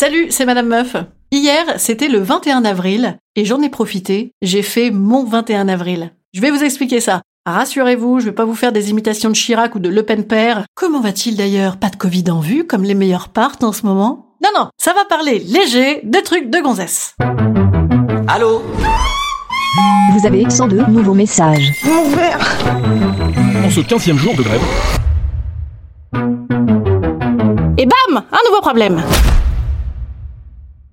Salut, c'est Madame Meuf. Hier, c'était le 21 avril, et j'en ai profité, j'ai fait mon 21 avril. Je vais vous expliquer ça. Rassurez-vous, je vais pas vous faire des imitations de Chirac ou de Le Pen père. Comment va-t-il d'ailleurs? Pas de Covid en vue, comme les meilleurs partent en ce moment? Non, non, ça va parler léger de trucs de gonzesse. Allô? Vous avez 102 nouveaux messages. En ce 15 jour de grève, Et bam Un nouveau problème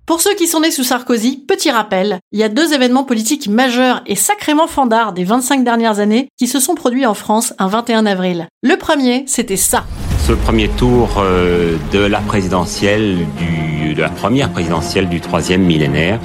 Pour ceux qui sont nés sous Sarkozy, petit rappel, il y a deux événements politiques majeurs et sacrément fandards des 25 dernières années qui se sont produits en France un 21 avril. Le premier, c'était ça. ce premier tour euh, de la présidentielle du, de la première présidentielle du troisième millénaire.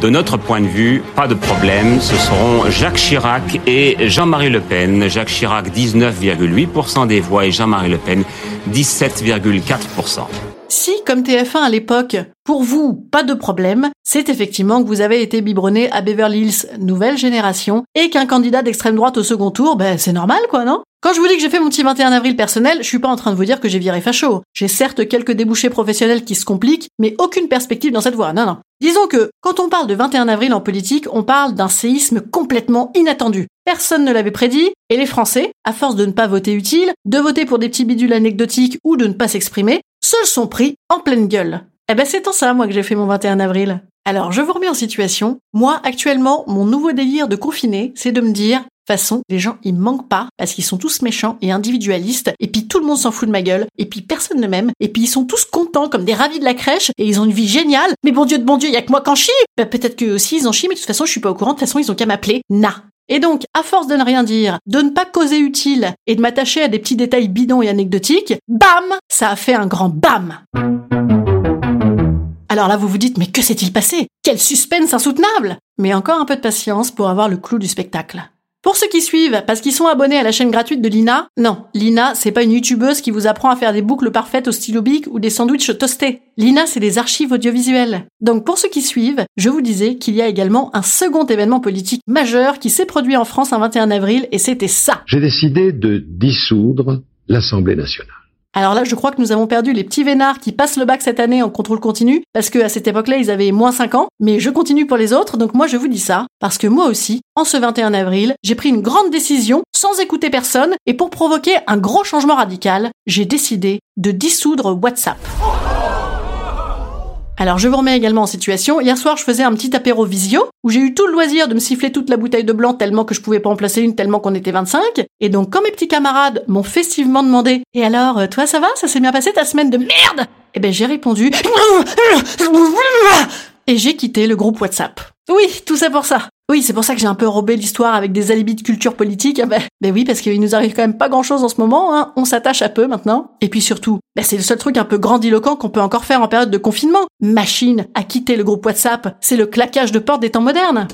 De notre point de vue, pas de problème. Ce seront Jacques Chirac et Jean-Marie Le Pen. Jacques Chirac 19,8% des voix et Jean-Marie Le Pen 17,4%. Si, comme TF1 à l'époque, pour vous, pas de problème, c'est effectivement que vous avez été biberonné à Beverly Hills Nouvelle Génération et qu'un candidat d'extrême droite au second tour, ben c'est normal quoi, non? Quand je vous dis que j'ai fait mon petit 21 avril personnel, je suis pas en train de vous dire que j'ai viré facho. J'ai certes quelques débouchés professionnels qui se compliquent, mais aucune perspective dans cette voie, non non. Disons que, quand on parle de 21 avril en politique, on parle d'un séisme complètement inattendu. Personne ne l'avait prédit, et les Français, à force de ne pas voter utile, de voter pour des petits bidules anecdotiques ou de ne pas s'exprimer, se le sont pris en pleine gueule. Eh ben c'est en ça, moi, que j'ai fait mon 21 avril. Alors, je vous remets en situation. Moi, actuellement, mon nouveau délire de confiné, c'est de me dire, de toute façon, les gens, ils manquent pas, parce qu'ils sont tous méchants et individualistes, et puis tout le monde s'en fout de ma gueule, et puis personne ne m'aime, et puis ils sont tous contents comme des ravis de la crèche, et ils ont une vie géniale, mais bon Dieu de bon Dieu, y a que moi qu'en chie Bah peut-être qu'eux aussi ils en chient, mais de toute façon, je suis pas au courant, de toute façon, ils ont qu'à m'appeler Na. Et donc, à force de ne rien dire, de ne pas causer utile, et de m'attacher à des petits détails bidons et anecdotiques, bam Ça a fait un grand bam. Alors là, vous vous dites, mais que s'est-il passé? Quel suspense insoutenable! Mais encore un peu de patience pour avoir le clou du spectacle. Pour ceux qui suivent, parce qu'ils sont abonnés à la chaîne gratuite de Lina, non, Lina, c'est pas une youtubeuse qui vous apprend à faire des boucles parfaites au stylo bic ou des sandwichs toastés. Lina, c'est des archives audiovisuelles. Donc pour ceux qui suivent, je vous disais qu'il y a également un second événement politique majeur qui s'est produit en France un 21 avril, et c'était ça. J'ai décidé de dissoudre l'Assemblée nationale. Alors là, je crois que nous avons perdu les petits vénards qui passent le bac cette année en contrôle continu, parce que à cette époque-là, ils avaient moins 5 ans, mais je continue pour les autres, donc moi je vous dis ça, parce que moi aussi, en ce 21 avril, j'ai pris une grande décision, sans écouter personne, et pour provoquer un gros changement radical, j'ai décidé de dissoudre WhatsApp. Alors je vous remets également en situation. Hier soir, je faisais un petit apéro visio où j'ai eu tout le loisir de me siffler toute la bouteille de blanc tellement que je pouvais pas en placer une tellement qu'on était 25. Et donc quand mes petits camarades m'ont festivement demandé "Et alors, euh, toi ça va? Ça s'est bien passé ta semaine de merde? Eh ben j'ai répondu et j'ai quitté le groupe WhatsApp. Oui, tout ça pour ça. Oui, c'est pour ça que j'ai un peu robé l'histoire avec des alibis de culture politique. Ah Ben, ben oui, parce qu'il nous arrive quand même pas grand chose en ce moment, hein. On s'attache à peu maintenant. Et puis surtout, ben c'est le seul truc un peu grandiloquent qu'on peut encore faire en période de confinement. Machine à quitter le groupe WhatsApp, c'est le claquage de porte des temps modernes.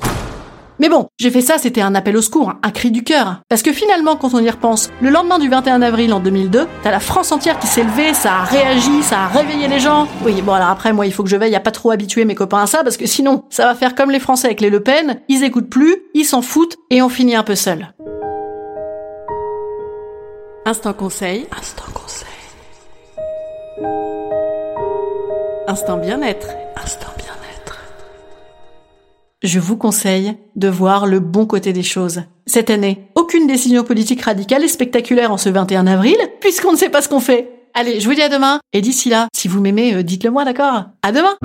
Mais bon, j'ai fait ça, c'était un appel au secours, hein, un cri du cœur. Parce que finalement, quand on y repense, le lendemain du 21 avril en 2002, t'as la France entière qui s'est levée, ça a réagi, ça a réveillé les gens. Oui, bon alors après, moi, il faut que je veille à pas trop habituer mes copains à ça, parce que sinon, ça va faire comme les Français avec les Le Pen, ils écoutent plus, ils s'en foutent, et on finit un peu seul. Instant conseil. Instant conseil. Instant bien-être. Je vous conseille de voir le bon côté des choses. Cette année, aucune décision politique radicale et spectaculaire en ce 21 avril, puisqu'on ne sait pas ce qu'on fait. Allez, je vous dis à demain, et d'ici là, si vous m'aimez, euh, dites-le moi, d'accord? À demain